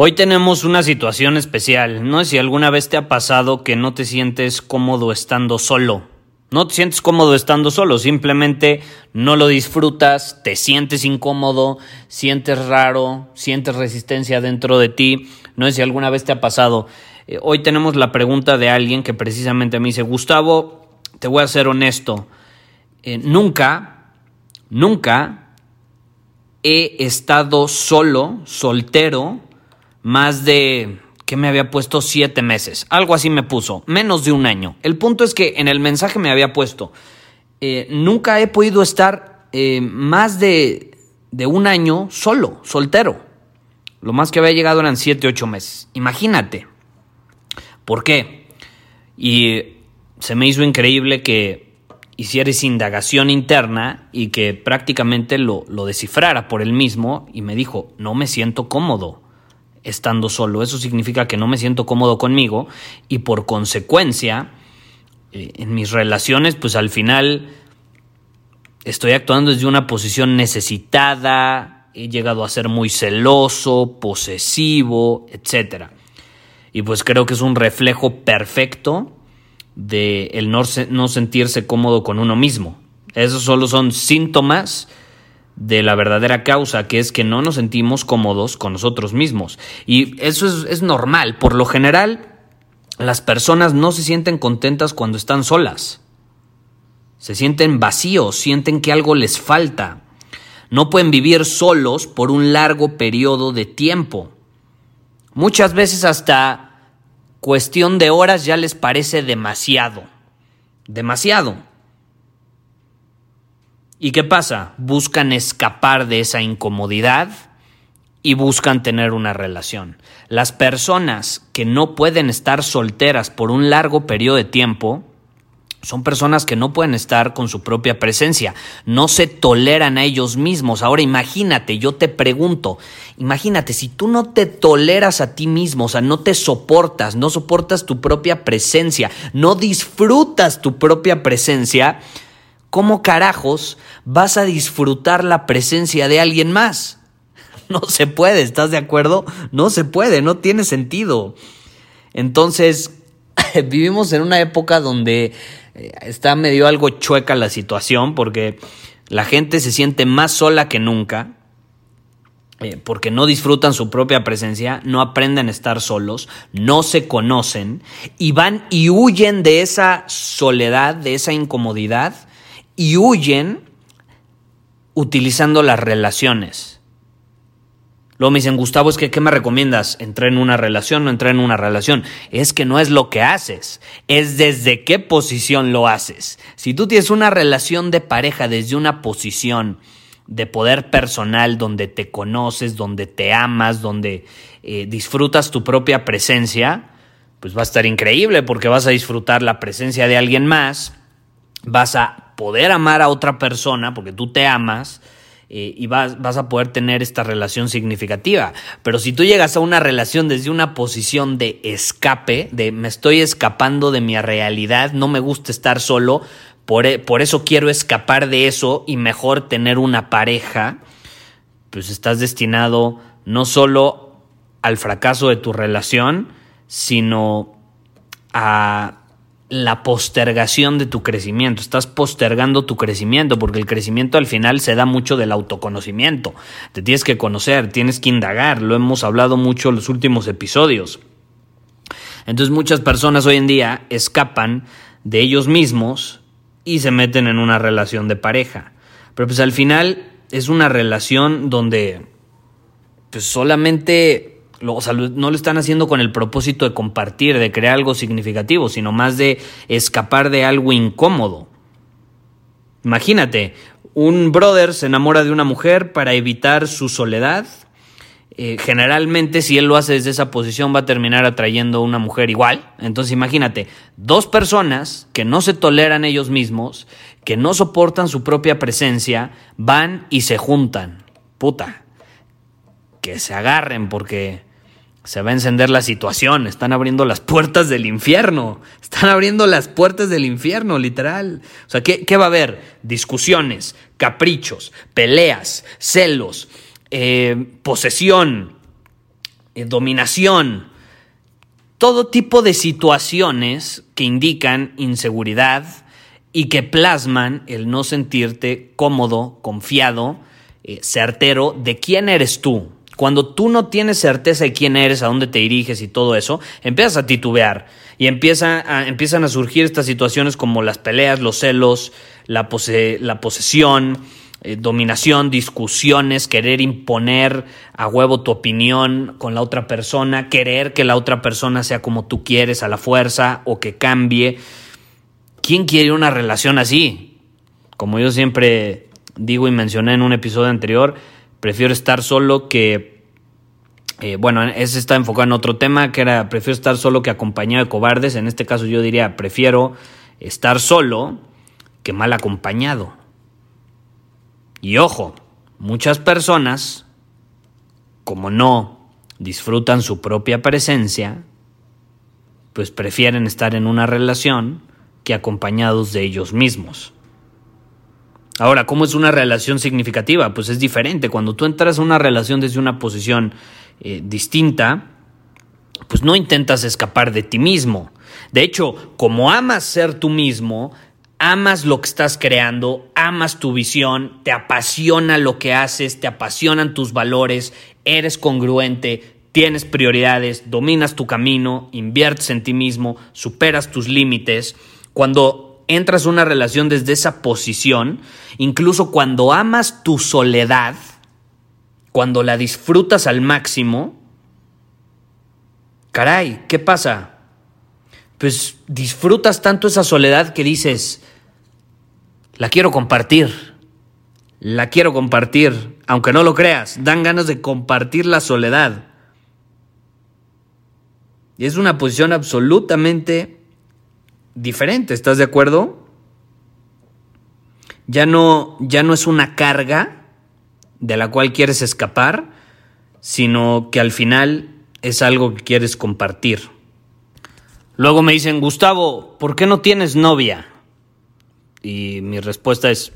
Hoy tenemos una situación especial. No sé si alguna vez te ha pasado que no te sientes cómodo estando solo. No te sientes cómodo estando solo, simplemente no lo disfrutas, te sientes incómodo, sientes raro, sientes resistencia dentro de ti. No sé si alguna vez te ha pasado. Eh, hoy tenemos la pregunta de alguien que precisamente me dice, Gustavo, te voy a ser honesto, eh, nunca, nunca he estado solo, soltero, más de que me había puesto siete meses. Algo así me puso, menos de un año. El punto es que en el mensaje me había puesto, eh, nunca he podido estar eh, más de, de un año solo, soltero. Lo más que había llegado eran siete, ocho meses. Imagínate. ¿Por qué? Y se me hizo increíble que hicieras indagación interna y que prácticamente lo, lo descifrara por él mismo y me dijo, no me siento cómodo estando solo. Eso significa que no me siento cómodo conmigo y por consecuencia eh, en mis relaciones pues al final estoy actuando desde una posición necesitada, he llegado a ser muy celoso, posesivo, etc. Y pues creo que es un reflejo perfecto de el no, no sentirse cómodo con uno mismo. Esos solo son síntomas de la verdadera causa, que es que no nos sentimos cómodos con nosotros mismos. Y eso es, normal. Por lo general, las personas no se sienten contentas cuando están solas. Se sienten vacíos, sienten que algo les falta. No pueden vivir solos por un largo periodo de tiempo. Muchas veces hasta cuestión de horas ya les parece demasiado. Demasiado. ¿Y qué pasa? Buscan escapar de esa incomodidad y buscan tener una relación. Las personas que no pueden estar solteras por un largo periodo de tiempo son personas que no pueden estar con su propia presencia, no se toleran a ellos mismos. Ahora imagínate, yo te pregunto, imagínate, si tú no te toleras a ti mismo, o sea, no te soportas, no soportas tu propia presencia, no disfrutas tu propia presencia, ¿cómo carajos vas a disfrutar la presencia de alguien más? No se puede, ¿estás de acuerdo? No se puede, no tiene sentido. Entonces, vivimos en una época donde eh, está medio algo chueca la situación porque la gente se siente más sola que nunca. Eh, porque no disfrutan su propia presencia, no aprenden a estar solos, no se conocen y van y huyen de esa soledad, de esa incomodidad y huyen utilizando las relaciones. Luego me dicen, Gustavo, es que ¿qué me recomiendas? ¿Entrar en una relación o entrar en una relación? Es que no es lo que haces, es desde qué posición lo haces. Si tú tienes una relación de pareja desde una posición de poder personal, donde te conoces, donde te amas, donde eh, disfrutas tu propia presencia, pues va a estar increíble porque vas a disfrutar la presencia de alguien más, vas a poder amar a otra persona, porque tú te amas, eh, y vas, vas, a poder tener esta relación significativa. Pero si tú llegas a una relación desde una posición de escape, de me estoy escapando de mi realidad, no me gusta estar solo, por, e, por eso quiero escapar de eso y mejor tener una pareja, pues estás destinado no solo al fracaso de tu relación, sino a la postergación de tu crecimiento. Estás postergando tu crecimiento porque el crecimiento al final se da mucho del autoconocimiento. Te tienes que conocer, tienes que indagar. Lo hemos hablado mucho en los últimos episodios. Entonces muchas personas hoy en día escapan de ellos mismos y se meten en una relación de pareja. Pero pues al final es una relación donde pues solamente no lo están haciendo con el propósito de compartir, de crear algo significativo, sino más de escapar de algo incómodo. Imagínate, un brother se enamora de una mujer para evitar su soledad. Eh, generalmente, si él lo hace desde esa posición, va a terminar atrayendo a una mujer igual. Entonces, imagínate, dos personas que no se toleran ellos mismos, que no soportan su propia presencia, van y se juntan. Puta. Que se agarren porque se va a encender la situación, están abriendo las puertas del infierno, están abriendo las puertas del infierno, literal. O sea, ¿qué, va a haber? Discusiones, caprichos, peleas, celos, eh, posesión, eh, dominación, todo tipo de situaciones que indican inseguridad y que plasman el no sentirte cómodo, confiado, eh, certero de quién eres tú, cuando tú no tienes certeza de quién eres, a dónde te diriges y todo eso, empiezas a titubear y empieza a, empiezan a surgir estas situaciones como las peleas, los celos, la, la posesión, eh, dominación, discusiones, querer imponer a huevo tu opinión con la otra persona, querer que la otra persona sea como tú quieres a la fuerza o que cambie. ¿Quién quiere una relación así? Como yo siempre digo y mencioné en un episodio anterior, prefiero estar solo que... Eh, bueno, ese está enfocado en otro tema, que era prefiero estar solo que acompañado de cobardes. En este caso yo diría, prefiero estar solo que mal acompañado. Y ojo, muchas personas, como no disfrutan su propia presencia, pues prefieren estar en una relación que acompañados de ellos mismos. Ahora, ¿cómo es una relación significativa? Pues es diferente. Cuando tú entras a una relación desde una posición eh, distinta, pues no intentas escapar de ti mismo. De hecho, como amas ser tú mismo, amas lo que estás creando, amas tu visión, te apasiona lo que haces, te apasionan tus valores, eres congruente, tienes prioridades, dominas tu camino, inviertes en ti mismo, superas tus límites. Cuando entras a una relación desde esa posición, incluso cuando amas tu soledad, cuando la disfrutas al máximo, caray, ¿qué pasa? Pues disfrutas tanto esa soledad que dices, la quiero compartir, la quiero compartir, aunque no lo creas, dan ganas de compartir la soledad. Y es una posición absolutamente diferente, ¿estás de acuerdo? Ya no, ya no es una carga de la cual quieres escapar, sino que al final es algo que quieres compartir. Luego me dicen, Gustavo, ¿por qué no tienes novia? Y mi respuesta es,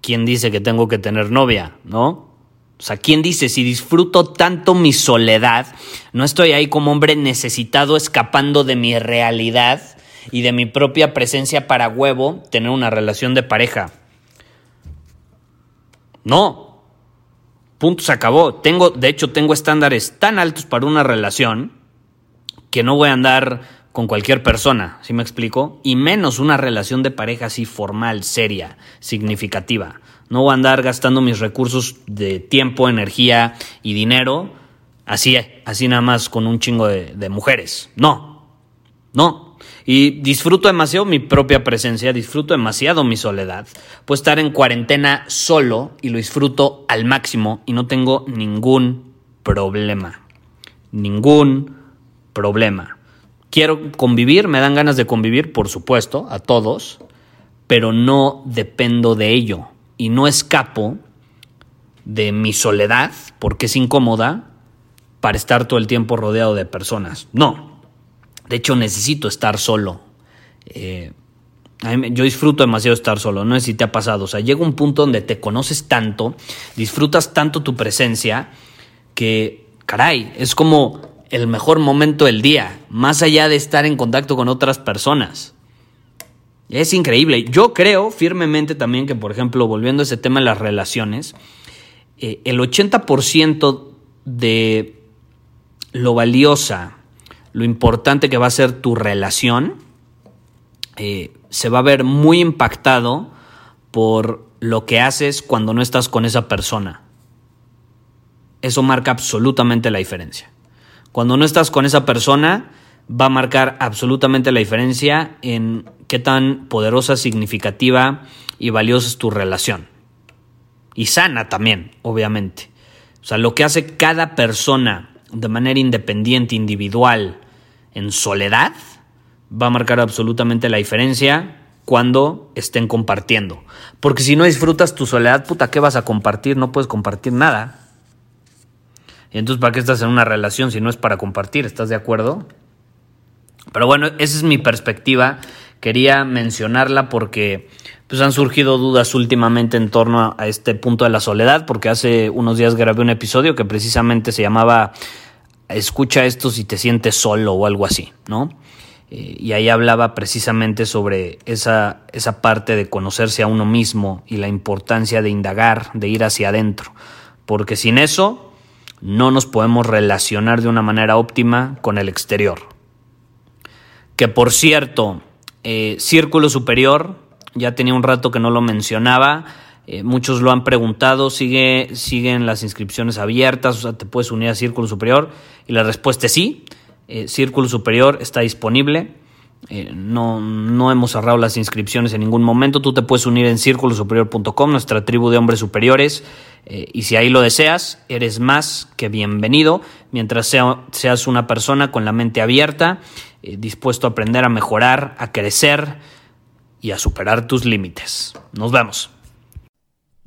¿quién dice que tengo que tener novia? ¿No? O sea, ¿quién dice si disfruto tanto mi soledad, no estoy ahí como hombre necesitado escapando de mi realidad? Y de mi propia presencia para huevo tener una relación de pareja. No. Punto se acabó. Tengo, de hecho, tengo estándares tan altos para una relación que no voy a andar con cualquier persona, ¿sí me explico? Y menos una relación de pareja así formal, seria, significativa. No voy a andar gastando mis recursos de tiempo, energía y dinero así, así nada más con un chingo de, de mujeres. No, no, y disfruto demasiado mi propia presencia, disfruto demasiado mi soledad. Puedo estar en cuarentena solo y lo disfruto al máximo y no tengo ningún problema. Ningún problema. Quiero convivir, me dan ganas de convivir, por supuesto, a todos, pero no dependo de ello y no escapo de mi soledad, porque es incómoda, para estar todo el tiempo rodeado de personas. No, de hecho, necesito estar solo. Eh, yo disfruto demasiado estar solo, no sé si te ha pasado. O sea, llega un punto donde te conoces tanto, disfrutas tanto tu presencia, que, caray, es como el mejor momento del día, más allá de estar en contacto con otras personas. Es increíble. Yo creo firmemente también que, por ejemplo, volviendo a ese tema de las relaciones, eh, el 80% de lo valiosa lo importante que va a ser tu relación, eh, se va a ver muy impactado por lo que haces cuando no estás con esa persona. Eso marca absolutamente la diferencia. Cuando no estás con esa persona, va a marcar absolutamente la diferencia en qué tan poderosa, significativa y valiosa es tu relación. Y sana también, obviamente. O sea, lo que hace cada persona de manera independiente, individual, en soledad, va a marcar absolutamente la diferencia cuando estén compartiendo. Porque si no disfrutas tu soledad, puta, ¿qué vas a compartir? No puedes compartir nada. Y entonces, ¿para qué estás en una relación si no es para compartir? ¿Estás de acuerdo? Pero bueno, esa es mi perspectiva. Quería mencionarla porque pues, han surgido dudas últimamente en torno a, este punto de la soledad, porque hace unos días grabé un episodio que precisamente se llamaba Escucha esto si te sientes solo o algo así, ¿no? Eh, y ahí hablaba precisamente sobre esa, esa parte de conocerse a uno mismo y la importancia de indagar, de ir hacia adentro, porque sin eso no nos podemos relacionar de una manera óptima con el exterior que por cierto, eh, Círculo Superior, ya tenía un rato que no lo mencionaba, eh, muchos lo han preguntado, sigue, siguen las inscripciones abiertas, o sea, te puedes unir a Círculo Superior y la respuesta es sí, eh, Círculo Superior está disponible. no, no hemos cerrado las inscripciones en ningún momento. Tú te puedes unir en círculosuperior.com, nuestra tribu de hombres superiores. y si ahí lo deseas, eres más que bienvenido mientras seas una persona con la mente abierta eh, dispuesto a aprender a mejorar, a crecer y a superar tus límites. Nos vemos.